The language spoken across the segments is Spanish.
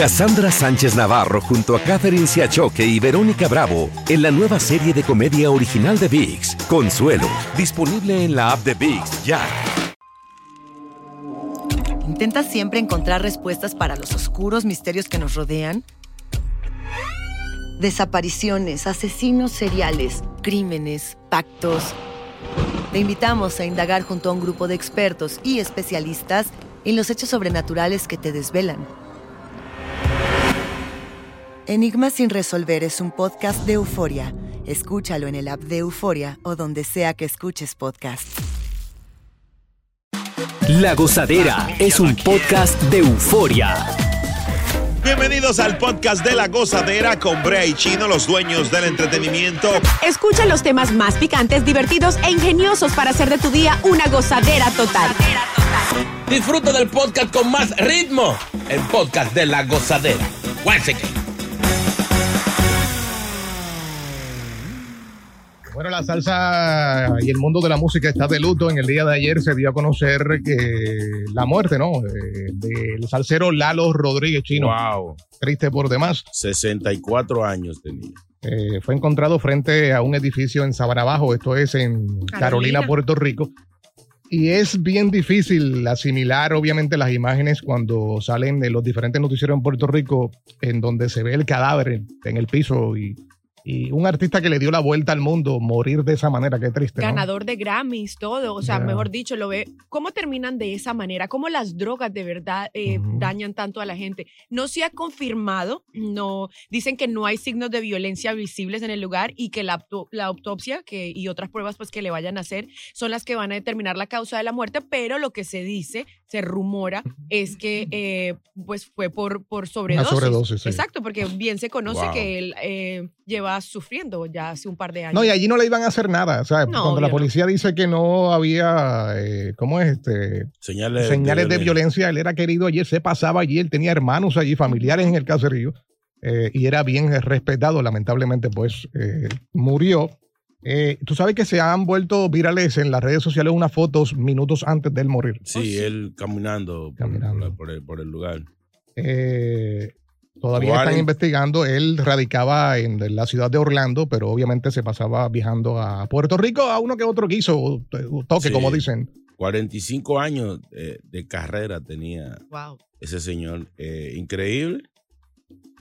Cassandra Sánchez Navarro junto a Catherine Siachoque y Verónica Bravo en la nueva serie de comedia original de VIX, Consuelo, disponible en la app de VIX ya. ¿Intentas siempre encontrar respuestas para los oscuros misterios que nos rodean? Desapariciones, asesinos seriales, crímenes, pactos. Te invitamos a indagar junto a un grupo de expertos y especialistas en los hechos sobrenaturales que te desvelan. Enigma sin resolver es un podcast de euforia. Escúchalo en el app de Euforia o donde sea que escuches podcast. La Gozadera es un podcast de euforia. Bienvenidos al podcast de La Gozadera con Brea y Chino, los dueños del entretenimiento. Escucha los temas más picantes, divertidos e ingeniosos para hacer de tu día una gozadera total. Disfruta del podcast con más ritmo. El podcast de La Gozadera. Bueno, la salsa y el mundo de la música está de luto. En el día de ayer se dio a conocer que la muerte, ¿no? Eh, del salsero Lalo Rodríguez Chino. Wow. Triste por demás. 64 años tenía. Eh, fue encontrado frente a un edificio en Sabanabajo, esto es en Carolina, Carolina. Puerto Rico. Y es bien difícil asimilar, obviamente, las imágenes cuando salen de los diferentes noticieros en Puerto Rico, en donde se ve el cadáver en el piso y, y un artista que le dio la vuelta al mundo morir de esa manera, qué triste. ¿no? ganador de Grammys, todo. O sea, mejor dicho, lo ve. ¿Cómo terminan de esa manera? ¿Cómo las drogas de verdad eh, dañan tanto a la gente? No se ha confirmado, no dicen que no hay signos de violencia visibles en el lugar y que la, la autopsia que, y otras pruebas pues, que le vayan a hacer son las que van a determinar la causa de la muerte, pero lo que se dice, se rumora, es que eh, pues fue por, por sobredosis. sobredosis, sí. Exacto, porque bien se conoce Wow. que él eh, lleva sufriendo ya hace un par de años. No, y allí no le iban a hacer nada. ¿sabes? No, Cuando la obvio no. policía dice que no había, eh, ¿cómo es? Este, Señales, señales de violencia. Él era querido allí, él se pasaba allí, él tenía hermanos allí, familiares en el caserío, eh, y era bien respetado. Lamentablemente, pues eh, murió. Eh, Tú sabes que se han vuelto virales en las redes sociales unas fotos minutos antes de él morir. Sí, él caminando, por- Caminando. Por, el, por el lugar. Eh, todavía Warren. están investigando. Él radicaba en la ciudad de Orlando, pero obviamente se pasaba viajando a Puerto Rico a uno que otro guiso, o toque, Sí. como dicen. 45 años eh, de carrera tenía Wow. ese señor. Eh, increíble.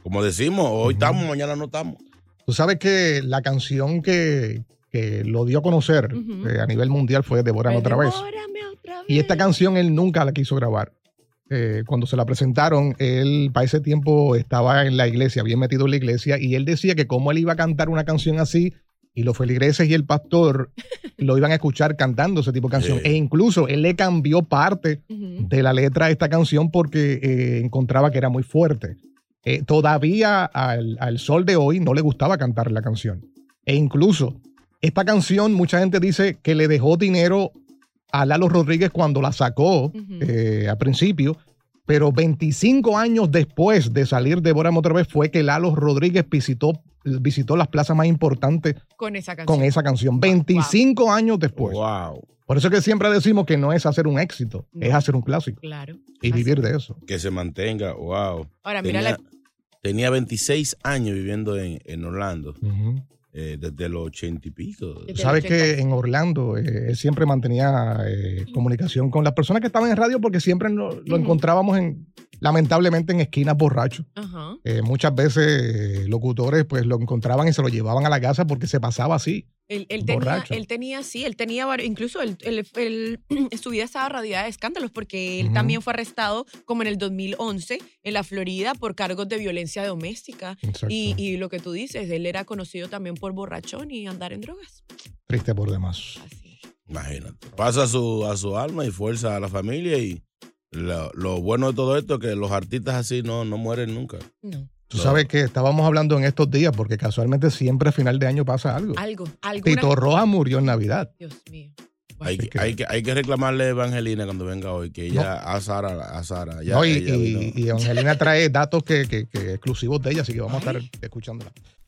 Como decimos, hoy estamos, mañana no estamos. Tú sabes que la canción que, que lo dio a conocer eh, a nivel mundial fue Devórame Pues otra vez. devórame otra Y esta canción él nunca la quiso grabar. Eh, cuando se la presentaron, él para ese tiempo estaba en la iglesia, bien metido en la iglesia, y él decía que cómo él iba a cantar una canción así, y los feligreses y el pastor lo iban a escuchar cantando ese tipo de canción. Sí. E incluso él le cambió parte de la letra a esta canción porque eh, encontraba que era muy fuerte. Eh, todavía al, al sol de hoy no le gustaba cantar la canción. E incluso esta canción, mucha gente dice que le dejó dinero a Lalo Rodríguez cuando la sacó eh, al principio, pero 25 años después de salir de Bórame otra vez fue que Lalo Rodríguez visitó, visitó las plazas más importantes Con esa canción. con esa canción. 25 años después. Wow. Por eso que siempre decimos que no es hacer un éxito, No. es hacer un clásico Claro. y Así. vivir de eso. Que se mantenga. Wow. Ahora, mira Tenía, la. tenía 26 años viviendo en, en Orlando. Eh, desde los 80 y pico. Sabes el 80. que en Orlando eh, él siempre mantenía eh, comunicación con las personas que estaban en radio porque siempre lo, lo encontrábamos en, lamentablemente en esquinas borrachos. Eh, muchas veces eh, locutores pues lo encontraban y se lo llevaban a la casa porque se pasaba así. Él, él tenía, Borracho. él tenía, sí, él tenía, varios- incluso él, él- él- su vida estaba rodeada de escándalos porque él también fue arrestado como en el 2011 en la Florida por cargos de violencia doméstica. Y, y lo que tú dices, él era conocido también por borrachón y andar en drogas. Triste por demás. Así. Imagínate. Pasa a su, a su alma y fuerza a la familia y lo, lo bueno de todo esto es que los artistas así no, no mueren nunca. No. Tú sabes que estábamos hablando en estos días porque casualmente siempre a final de año pasa algo. Algo, algo. Tito Roja murió en Navidad. Dios mío. Hay que, hay, que, hay que reclamarle a Evangelina cuando venga hoy, que ella a Sara, a Sara. ya No, y, ella y- y Angelina trae datos que, que- que exclusivos de ella, así que vamos a estar escuchándola.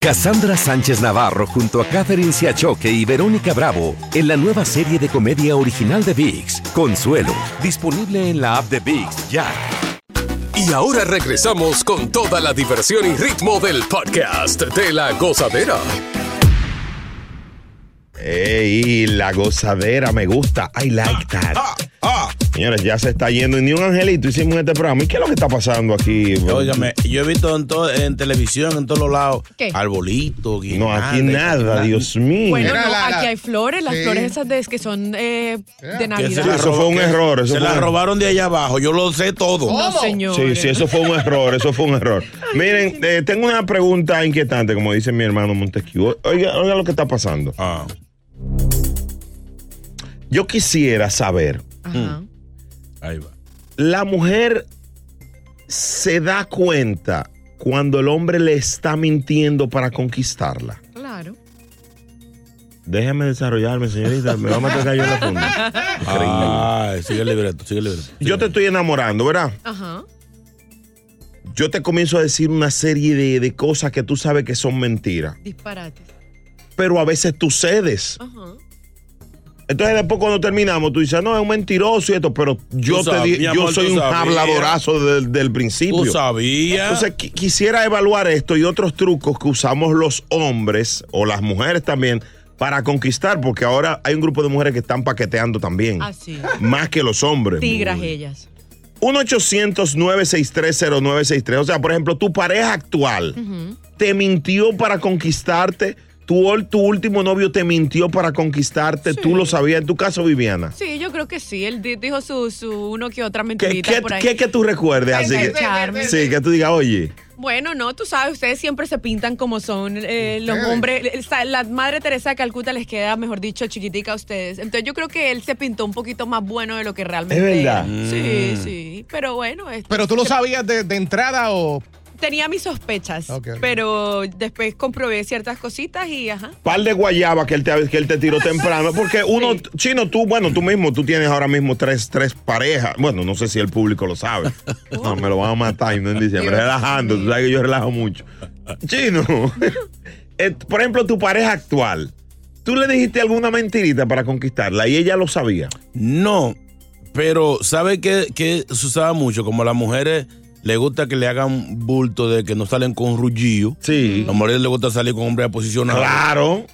Cassandra Sánchez Navarro junto a Catherine Siachoque y Verónica Bravo en la nueva serie de comedia original de VIX, Consuelo, disponible en la app de VIX ya. Y ahora regresamos con toda la diversión y ritmo del podcast de la gozadera. Ey, la gozadera me gusta. I like that. Señores, ya se está yendo. Y ni un angelito hicimos en este programa. ¿Y qué es lo que está pasando aquí? Óigame, yo he visto en, todo, en televisión, en todos los lados, ¿Qué? arbolito, No, aquí nada, Dios mío. Bueno, no, aquí hay flores, las Sí. flores esas de, que son eh, de Navidad. Eso fue un error, eso se fue la un- robaron de allá abajo, yo lo sé todo. No, señor. Sí, sí, eso fue un error, eso fue un error. Miren, eh, tengo una pregunta inquietante, como dice mi hermano Montesquieu. Oiga, oiga lo que está pasando. Ah, Yo quisiera saber, Ajá. Ahí va. la mujer se da cuenta cuando el hombre le está mintiendo para conquistarla. Claro. Déjame desarrollarme, señorita, me va a meter gallo en la funda. Ah, sigue el libreto, sigue el libreto. Yo te estoy enamorando, ¿verdad? Ajá. Yo te comienzo a decir una serie de, de cosas que tú sabes que son mentiras, Disparates. pero a veces tú cedes. Ajá. Entonces después cuando terminamos tú dices, no, es un mentiroso y esto, pero yo Tú te di- yo amor, soy un sabías. habladorazo del, del principio. Tú sabías. Entonces qui- quisiera evaluar esto y otros trucos que usamos los hombres o las mujeres también para conquistar, porque ahora hay un grupo de mujeres que están paqueteando también, Así. más que los hombres. Tigras ellas. 1-800-963-0963. O sea, por ejemplo, tu pareja actual te mintió para conquistarte. Tu, ol- tu último novio te mintió para conquistarte. Tú lo sabías. En tu caso, Viviana. Sí, yo creo que sí. Él di- dijo su, su uno que otra ¿Qué, mentirita qué, por ahí. qué que tú recuerdes? Así que, sí, que tú digas, oye. Bueno, no, tú sabes, ustedes siempre se pintan como son eh, los hombres. Esa- La madre Teresa de Calcuta les queda, mejor dicho, chiquitica a ustedes. Entonces yo creo que él se pintó un poquito más bueno de lo que realmente ¿Es verdad? era. Sí, sí. Pero bueno, este, Pero tú lo sabías de, de entrada o. tenía mis sospechas. Ok, ok. Pero después comprobé ciertas cositas y ajá. Par de guayaba que él te, que él te tiró temprano. Porque uno, Sí. chino, tú, bueno, tú mismo, tú tienes ahora mismo tres, tres parejas. Bueno, no sé si el público lo sabe. No, me lo van a matar y no en diciembre. Dios Relajando, tú sabes que yo relajo mucho. Chino, eh, por ejemplo, tu pareja actual. ¿Tú le dijiste alguna mentirita para conquistarla y ella lo sabía? No, pero ¿sabe qué, qué se usaba mucho? Como a las mujeres les gusta que le hagan bulto de que no salen con rullillo. Sí. A las mujeres les gusta salir con hombres posicionados. Claro.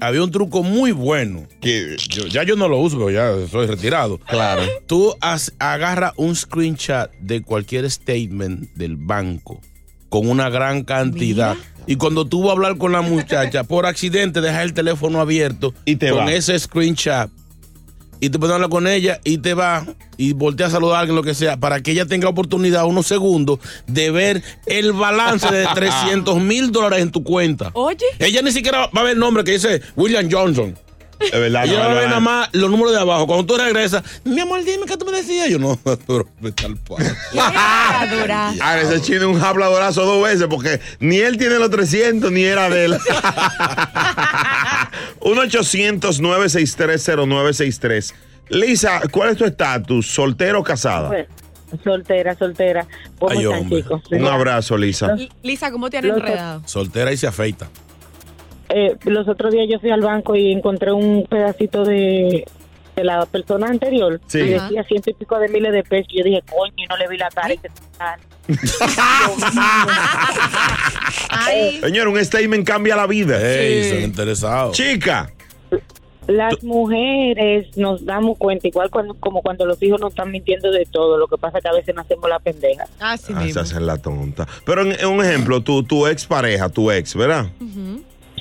Había un truco muy bueno que yo- ya yo no lo uso, pero ya soy retirado. Claro. Tú has- agarra un screenshot de cualquier statement del banco con una gran cantidad. Y cuando tú vas a hablar con la muchacha, por accidente dejas el teléfono abierto Y te con va. ese ese screenshot y te pones a hablar con ella y te va y voltea a saludar a alguien, lo que sea, para que ella tenga oportunidad, unos segundos, de ver el balance de 300 mil dólares en tu cuenta. Oye. Ella ni siquiera va a ver el nombre que dice William Johnson. Es verdad. Ella no, va a ver nada más los números de abajo. Cuando tú regresas, mi amor, dime qué tú me decías. Yo no, pero vete al palo. Adora. A ese chino es un habladorazo dos veces porque ni él tiene los 300 ni era de él. 1-800-963-0963. Lisa, ¿cuál es tu estatus? ¿Soltera o casada? Pues, soltera, soltera. ¿Cómo Ay, están, hombre. chicos? Un abrazo, Lisa. Lisa, ¿cómo te han Los- enredado? Soltera y se afeita. Eh, los otros días yo fui al banco y encontré un pedacito de, de la persona anterior. Sí. Y decía ciento y pico de miles de pesos. Yo dije, coño, y no le vi la cara. y. Ay, Señor, un statement cambia la vida. Ey, Sí. son interesados. Chica, Las mujeres nos damos cuenta, igual cuando, como cuando los hijos nos están mintiendo de todo, lo que pasa es que a veces nos hacemos la pendeja. Así Ah, se hacen la tonta. Pero en, en un ejemplo, tu, tu ex pareja, tu ex, ¿verdad?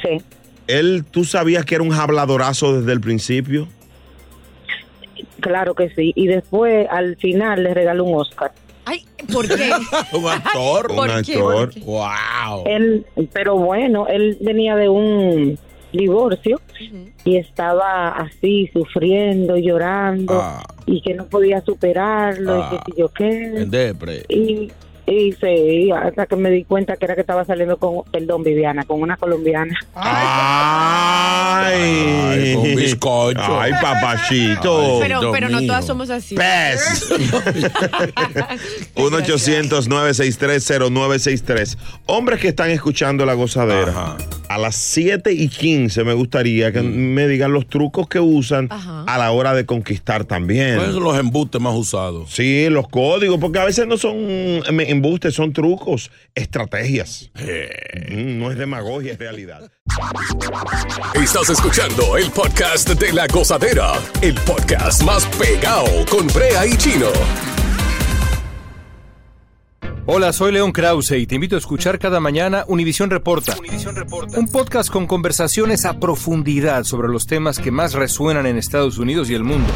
Sí. Él, ¿tú sabías que era un habladorazo desde el principio? Claro que sí. Y después, al final, le regaló un Oscar. Ay, ¿por qué? un actor. Un actor. Wow. Él, pero bueno, él venía de un divorcio y estaba así, sufriendo, llorando, Ah. y que no podía superarlo, Ah. y que si yo qué. En depre. Y, y sí, hasta que me di cuenta que era que estaba saliendo con, perdón, Viviana, con una colombiana. Ay, con bizcocho. Ay, papachito. Pero, pero no todas somos así. Pez. 1-800-963-0963. Hombres que están escuchando la gozadera. A las 7 y 15 me gustaría que me digan los trucos que usan a la hora de conquistar también. ¿Cuáles son los embustes más usados? Sí, los códigos, porque a veces no son em, embustes, son trucos, estrategias. No es demagogia, es realidad. Estás escuchando el podcast de la gozadera, el podcast más pegado con Brea y Chino. Hola, soy León Krause y te invito a escuchar cada mañana Univisión Reporta. Un podcast con conversaciones a profundidad sobre los temas que más resuenan en Estados Unidos y el mundo.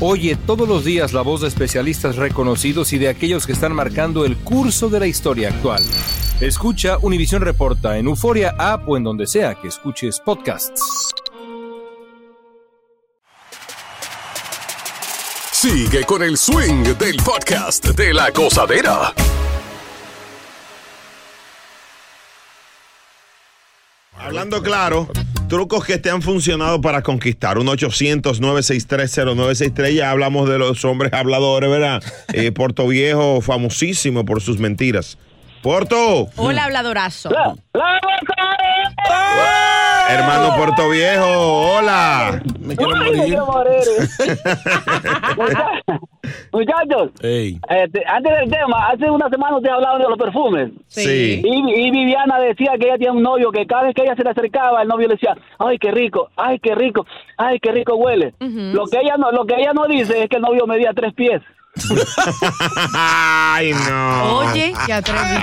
Oye todos los días la voz de especialistas reconocidos y de aquellos que están marcando el curso de la historia actual. Escucha Univisión Reporta en Euforia App o en donde sea que escuches podcasts. Sigue con el swing del podcast de la gozadera. Hablando claro, trucos que te han funcionado para conquistar. Un 800-963-0963. Ya hablamos de los hombres habladores, ¿verdad? Eh, Puerto Viejo, famosísimo por sus mentiras. Porto. Hola, habladorazo. Hermano Puerto Viejo, hola. Me quiero Ay, morir. Muchachos, este, antes del tema, hace una semana ustedes hablaban de los perfumes. Sí. Y, y Viviana decía que ella tiene un novio que cada vez que ella se le acercaba, el novio le decía, ay, qué rico, ay, qué rico, ay, qué rico huele. Lo que ella no, lo que ella no dice es que el novio medía tres pies. Ay, no. Oye, qué atrevido.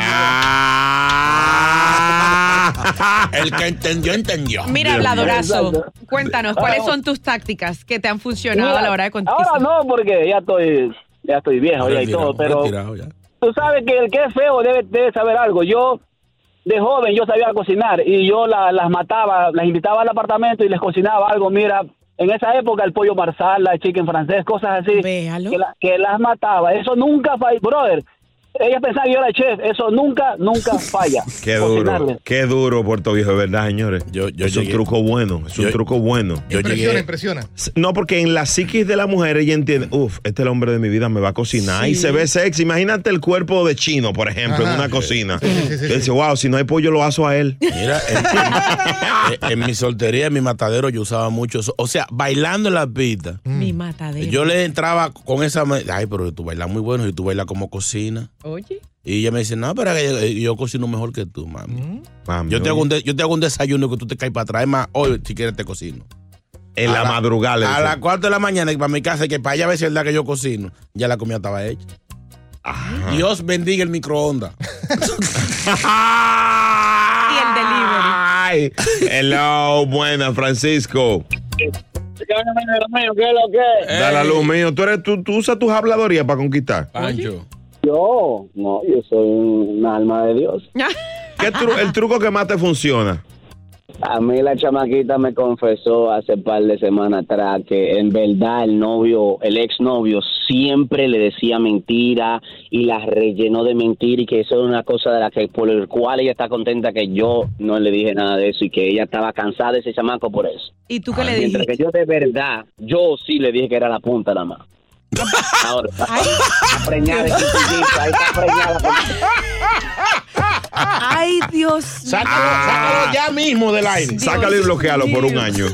El que entendió, entendió. Mira, habladorazo, cuéntanos, ¿cuáles son tus tácticas que te han funcionado Mira, a la hora de conquistar? Ahora no, porque ya estoy, ya estoy viejo ya y todo, pero tú sabes que el que es feo debe, debe saber algo. Yo, de joven, yo sabía cocinar y yo la- las mataba, las invitaba al apartamento y les cocinaba algo. Mira, en esa época el pollo marsala, el chicken francés, cosas así, que, la- que las mataba. Eso nunca falla, brother. Ella pensaba que yo era chef. Eso nunca, nunca falla. Qué duro, qué duro Puerto Viejo, de verdad, señores. es un truco bueno, es un yo- truco bueno. yo Impresiona, llegué- impresiona. No, porque en la psiquis de la mujer ella entiende, uff, este es el hombre de mi vida, me va a cocinar. Y Sí. se ve sexy. Imagínate el cuerpo de chino, por ejemplo, en una cocina. Sí, sí, dice, wow, si no hay pollo, lo aso a él. Mira, en, en- en mi soltería, en mi matadero, yo usaba mucho eso. O sea, bailando en la pista. Mi matadero. Yo le entraba con esa. me- Ay, pero tú bailas muy bueno y tú bailas como cocina. Oye. Y ella me dice, no, pero que yo, yo cocino mejor que tú, mami. Mami, yo, te hago un de- yo te hago un desayuno que tú te caes para atrás. Es más, hoy, si quieres, te cocino. En A la madrugada A las 4 de la mañana, y para mi casa, y que para allá a ver si es verdad que yo cocino. Ya la comida estaba hecha. Dios bendiga el microondas. Y el delivery. Ay, hello, buena, Francisco. ¿Qué es lo que? Da la luz mío. ¿Tú, eres, tú, tú usas tus habladorías para conquistar. Pancho. Yo, no, yo soy un alma de Dios. ¿Qué tru- el truco que más te funciona? A mí la chamaquita me confesó hace par de semanas atrás que en verdad el novio, el exnovio siempre le decía mentira y la rellenó de mentira y que eso es una cosa de la que por el cual ella está contenta que yo no le dije nada de eso y que ella estaba cansada de ese chamaco por eso. ¿Y tú qué le Mientras dijiste? que yo de verdad, yo sí le dije que era la punta nada más. Ahora, está preñada ahí está preñada. Ay, Dios. Sácalo, sácalo ya mismo del aire. Sácalo y bloquealo por un año.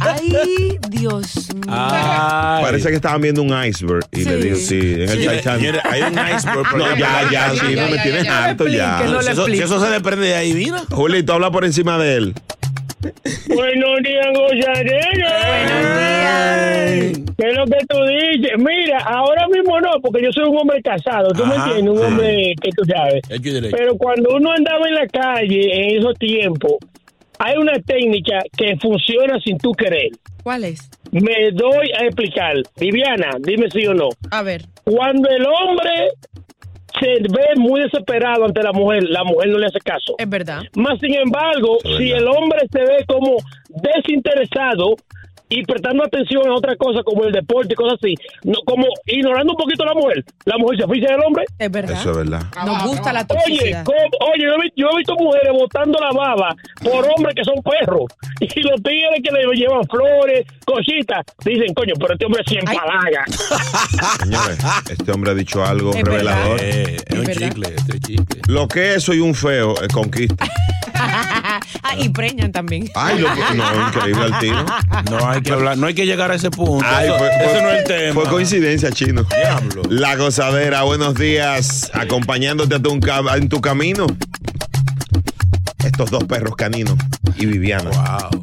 Ay, Dios mío. Parece que estaban viendo un iceberg y le dijo, sí, en el Titanic. hay un iceberg, pero No, ya, ya, ya, sí, ya, no me ya, tienes ya. harto ya. Si eso, si eso se desprende de ahí, mira. Julito, habla por encima de él. Buenos días, gozadera. Buenos días. ¿Qué es lo que tú dices? Mira, ahora mismo no, porque yo soy un hombre casado, ¿tú me Ajá, entiendes? Un sí. hombre que tú sabes. Pero cuando uno andaba en la calle en esos tiempos, hay una técnica que funciona sin tú querer. ¿Cuál es? Me doy a explicar. Viviana, dime sí o no. A ver. Cuando el hombre se ve muy desesperado ante la mujer, la mujer no le hace caso. Es verdad. Más sin embargo, si el hombre se ve como desinteresado y prestando atención a otra cosa como el deporte y cosas así, no, como ignorando un poquito a la mujer, la mujer se oficia del hombre. Es verdad. Eso es verdad. Nos gusta la Oye, toxicidad. ¿cómo- oye, yo he, vi- yo he visto mujeres botando la baba por hombres que son perros. Y los tigres que le llevan flores, cositas, dicen, coño, pero este hombre sí empalaga. Señores, este hombre ha dicho algo Es revelador. Eh, es un chicle, este es chicle. Lo que es soy un feo, es conquista. ah, y preñan también. Ay, lo que- no, increíble al tiro. No hay que hablar, no hay que llegar a ese punto. Ay, Eso- fue, ese fue- no es el tema. fue coincidencia, chino. Diablo. La gozadera, buenos días. Acompañándote a tu, en tu camino. Estos dos perros caninos y Viviana. Wow.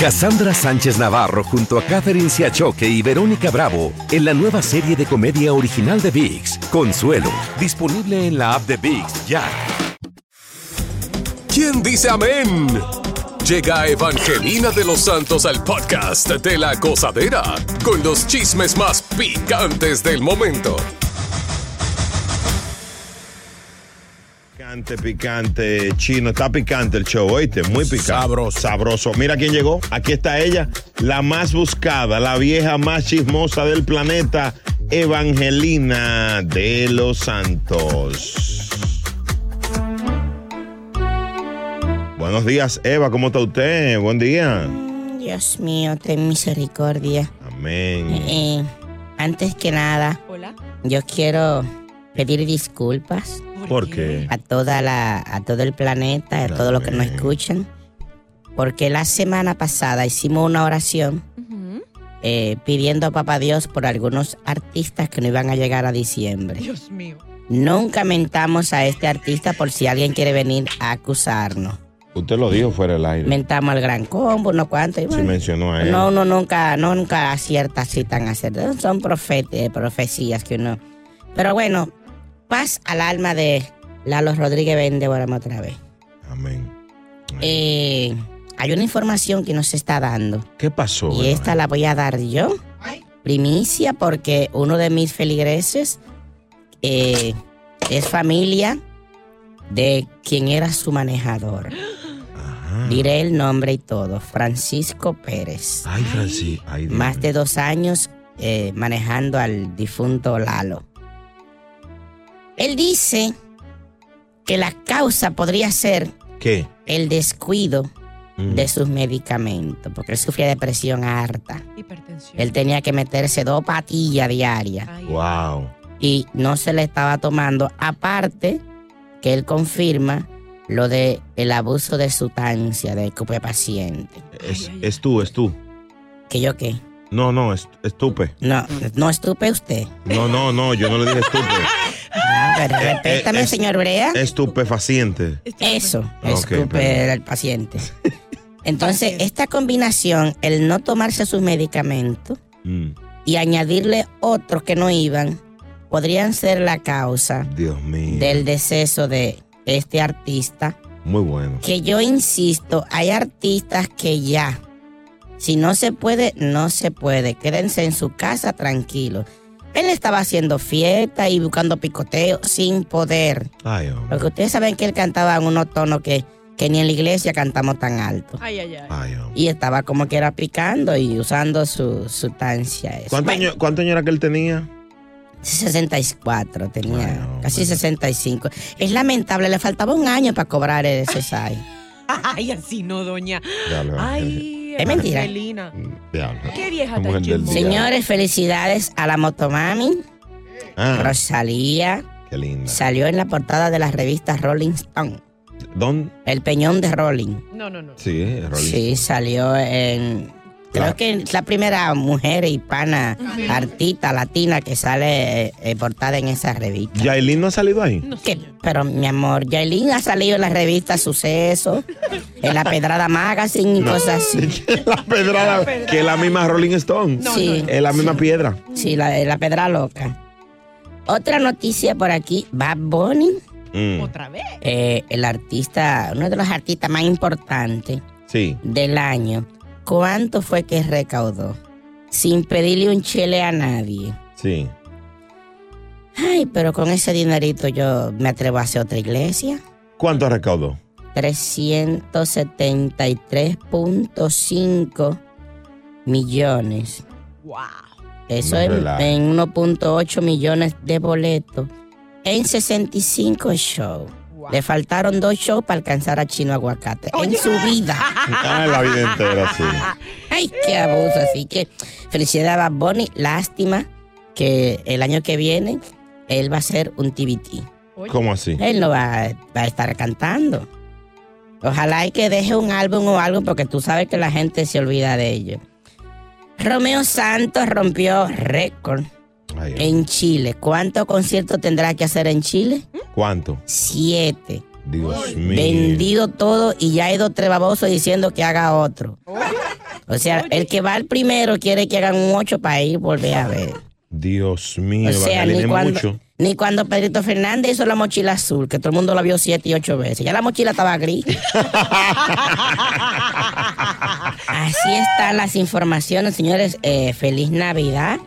Cassandra Sánchez Navarro junto a Catherine Siachoque y Verónica Bravo en la nueva serie de comedia original de VIX, Consuelo, disponible en la app de VIX ya. ¿Quién dice amén? Llega Evangelina de los Santos al podcast de la gozadera con los chismes más picantes del momento. Picante, picante, chino. Está picante el show, oíste. Muy picante. Sabroso. Sabroso. Mira quién llegó. Aquí está ella, la más buscada, la vieja más chismosa del planeta, Evangelina de los Santos. Buenos días, Eva. ¿Cómo está usted? Buen día. Dios mío, ten misericordia. Amén. Eh, antes que nada, Hola. yo quiero pedir disculpas ¿Por qué? a toda la, a todo el planeta, a todos los que nos escuchan, porque la semana pasada hicimos una oración eh, pidiendo a Papá Dios por algunos artistas que no iban a llegar a diciembre. Dios mío. Nunca mentamos a este artista por si alguien quiere venir a acusarnos. Usted lo dijo fuera del aire. Mentamos al gran combo, no cuánto. y mencionó a él. No, uno nunca, no, nunca acierta así tan acertado. Son profet- eh, profecías que uno. Pero bueno, paz al alma de Lalo Rodríguez Vende otra vez. Amén. Eh, hay una información que nos está dando. ¿Qué pasó? Y esta la voy a dar yo. Primicia, porque uno de mis feligreses eh, es familia de quien era su manejador. Diré el nombre y todo. Francisco Pérez. Ay, Francis. Ay, Dios Más de dos años eh, manejando al difunto Lalo. Él dice que la causa podría ser ¿Qué? el descuido Mm. de sus medicamentos, porque él sufría de presión harta. Hipertensión. Él tenía que meterse dos patillas diarias Wow. y no se le estaba tomando. Aparte, que él confirma lo de el abuso de sustancia de paciente. Es, es tú, es tú. ¿Que yo qué? No, no, es, estupe. No, no estupe usted. No, no, no, yo no le dije estupe. Ah, pero Eh, respétame, eh, es- señor Brea. Estupefaciente. Eso, Ok, escupe perdón. al paciente. Entonces, esta combinación, el no tomarse sus medicamentos Mm, y añadirle otros que no iban, podrían ser la causa Dios mío. del deceso de este artista. Muy bueno. Que yo insisto, hay artistas que ya, si no se puede, no se puede. Quédense en su casa tranquilos. Él estaba haciendo fiesta y buscando picoteo sin poder. Ay, hombre. Porque ustedes saben que él cantaba en unos tonos que, que ni en la iglesia cantamos tan alto. Ay, ay, ay. Ay, hombre. Y estaba como que era picando y usando su sustancia. esa. ¿Cuántos años cuánto años era que él tenía? 64, tenía casi 65. Es lamentable, le faltaba un año para cobrar ese SAI. Ay, así no, doña. Ay, Es mentira. Diablo. Qué vieja La tan mujer del chismosa. día. Señores, felicidades a la motomami. Ah, Rosalía qué linda. salió en la portada de la revista Rolling Stone. ¿Dónde? El peñón de Rolling. No, no, no. Sí, es Rolling. Sí, salió en. Creo Claro. que es la primera mujer hispana artista latina que sale eh, portada en esa revista. ¿Yailin no ha salido ahí? ¿Qué? Pero mi amor, Yailin ha salido en la revista Suceso, en la Pedrada Magazine y No. cosas así. la pedrada, que es la misma Rolling Stone. Sí. Es la misma piedra. Sí, la, la Pedrada Loca. Otra noticia por aquí, Bad Bunny, Mm, Otra vez. eh, el artista, uno de los artistas más importantes Sí. del año, ¿cuánto fue que recaudó? Sin pedirle un chile a nadie. Sí. Ay, pero con ese dinerito yo me atrevo a hacer otra iglesia. ¿Cuánto recaudó? 373.5 millones. Wow. Eso No en, en 1.8 millones de boletos en 65 shows. Le faltaron dos shows para alcanzar a Chino Aguacate en su vida. Ah, la vida entera, sí. Ay, qué abuso. Así que felicidades a Bad Bunny. Lástima que el año que viene él va a ser un TBT. ¿Cómo así? Él no va, va a estar cantando. Ojalá y que deje un álbum o algo porque tú sabes que la gente se olvida de ello. Romeo Santos rompió récord Ay, en Chile. ¿Cuántos conciertos tendrá que hacer en Chile? ¿Cuánto? Siete. Dios mío. Vendido todo y ya ha ido trebaboso diciendo que haga otro. O sea, el que va al primero quiere que hagan un ocho para ir volver a ver. Dios mío, O sea, ni es cuando, mucho. ni cuando Pedrito Fernández hizo la mochila azul, que todo el mundo la vio siete y ocho veces. Ya la mochila estaba gris. Así están las informaciones, señores. Eh, feliz Navidad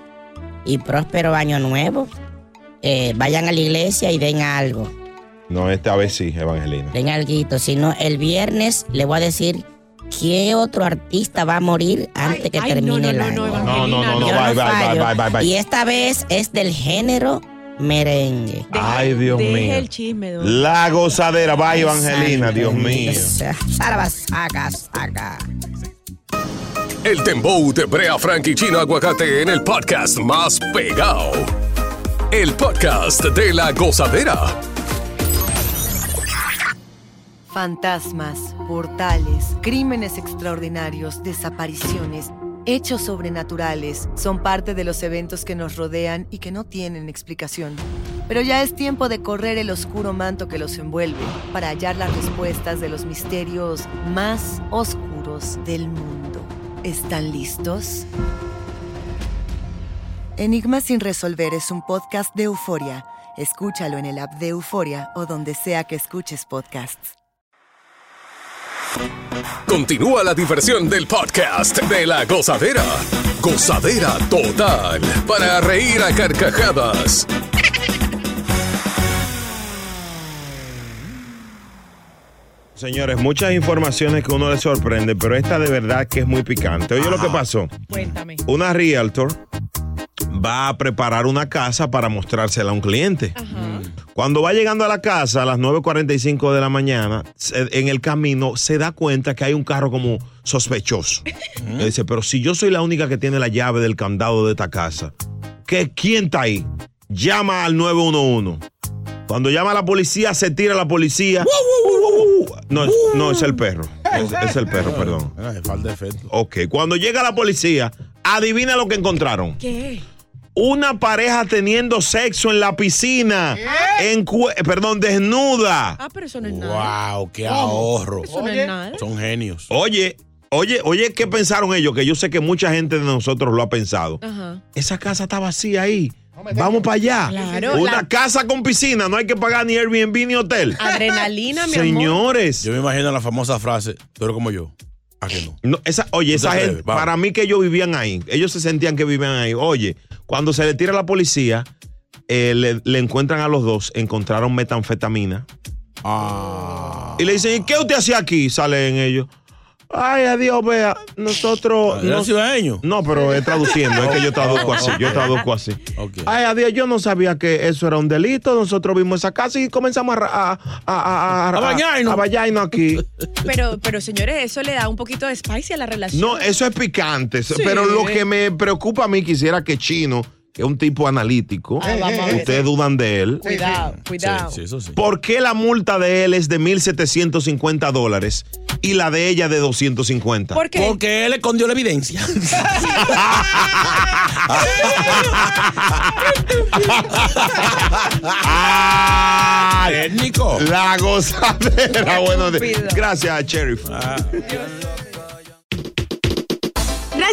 y próspero año nuevo. Eh, vayan a la iglesia y den algo. No, esta vez sí, Evangelina. Den algo. Si no, el viernes le voy a decir qué otro artista va a morir antes que ay, termine no, no, el no, año. no, No, no, no, no, bye, bye, bye, bye, bye, bye. Y esta vez es del género merengue. Ay, Dios mío. el chisme, don. La gozadera, va Evangelina, Dios mío. Salva, saca, saca. El Dembow de Brea Frank y Chino Aguacate en el podcast más pegado. El podcast de la gozadera. Fantasmas, portales, crímenes extraordinarios, desapariciones, hechos sobrenaturales son parte de los eventos que nos rodean y que no tienen explicación. Pero ya es tiempo de correr el oscuro manto que los envuelve para hallar las respuestas de los misterios más oscuros del mundo. ¿Están listos? Enigma sin resolver es un podcast de euforia. Escúchalo en el app de Euforia o donde sea que escuches podcasts. Continúa la diversión del podcast de la gozadera. Gozadera total. Para reír a carcajadas. Señores, muchas informaciones que uno le sorprende, pero esta de verdad que es muy picante. Oye lo que pasó. Cuéntame. Una realtor va a preparar una casa para mostrársela a un cliente. Cuando va llegando a la casa a las 9.45 de la mañana, en el camino se da cuenta que hay un carro como sospechoso. Le dice, pero si yo soy la única que tiene la llave del candado de esta casa, ¿qué, ¿quién está ahí? Llama al 911. Cuando llama a la policía, se tira la policía. No, es- no, es el perro. Es, es el perro, perdón. falta efecto. Ok, cuando llega la policía, adivina lo que encontraron. ¿Qué? Una pareja teniendo sexo en la piscina. En perdón, desnuda. Ah, pero eso no es nada. Wow, qué ahorro. Eso no es nada. Son genios. Oye, oye, oye, ¿qué pensaron ellos? Que yo sé que mucha gente de nosotros lo ha pensado. Ajá. Esa casa está vacía ahí. Vamos para allá. Claro, Una la- casa con piscina, no hay que pagar ni Airbnb ni hotel. Adrenalina, mi amor. Señores. Yo me imagino la famosa frase, tú eres como yo. ¿A que no? No, esa, oye, No esa gente, para mí que ellos vivían ahí, ellos se sentían que vivían ahí. Oye, cuando se le tira a la policía, eh, le, le encuentran a los dos, encontraron metanfetamina. Ah. Y le dicen, ¿y qué usted hacía aquí? Salen ellos. Ay, adiós, vea, nosotros... ¿Era no, ciudadeño? no, pero es traduciendo, es que yo traduzco así, yo traduzco así. Ay, adiós, yo no sabía que eso era un delito, nosotros vimos esa casa y comenzamos a... A, a, a, A bañarnos. A bañarnos aquí. Pero, pero señores, eso le da un poquito de spicy a la relación. No, eso es picante, Sí. pero lo que me preocupa a mí quisiera que Chino, que es un tipo analítico, Ay, vamos a ver. ustedes dudan de él. Cuidado, cuidado. ¿Por qué la multa de él es de 1.750 dólares y la de ella de 250? ¿Por qué? Porque él escondió la evidencia. Técnico. La gozadera. bueno, de- gracias, Sheriff.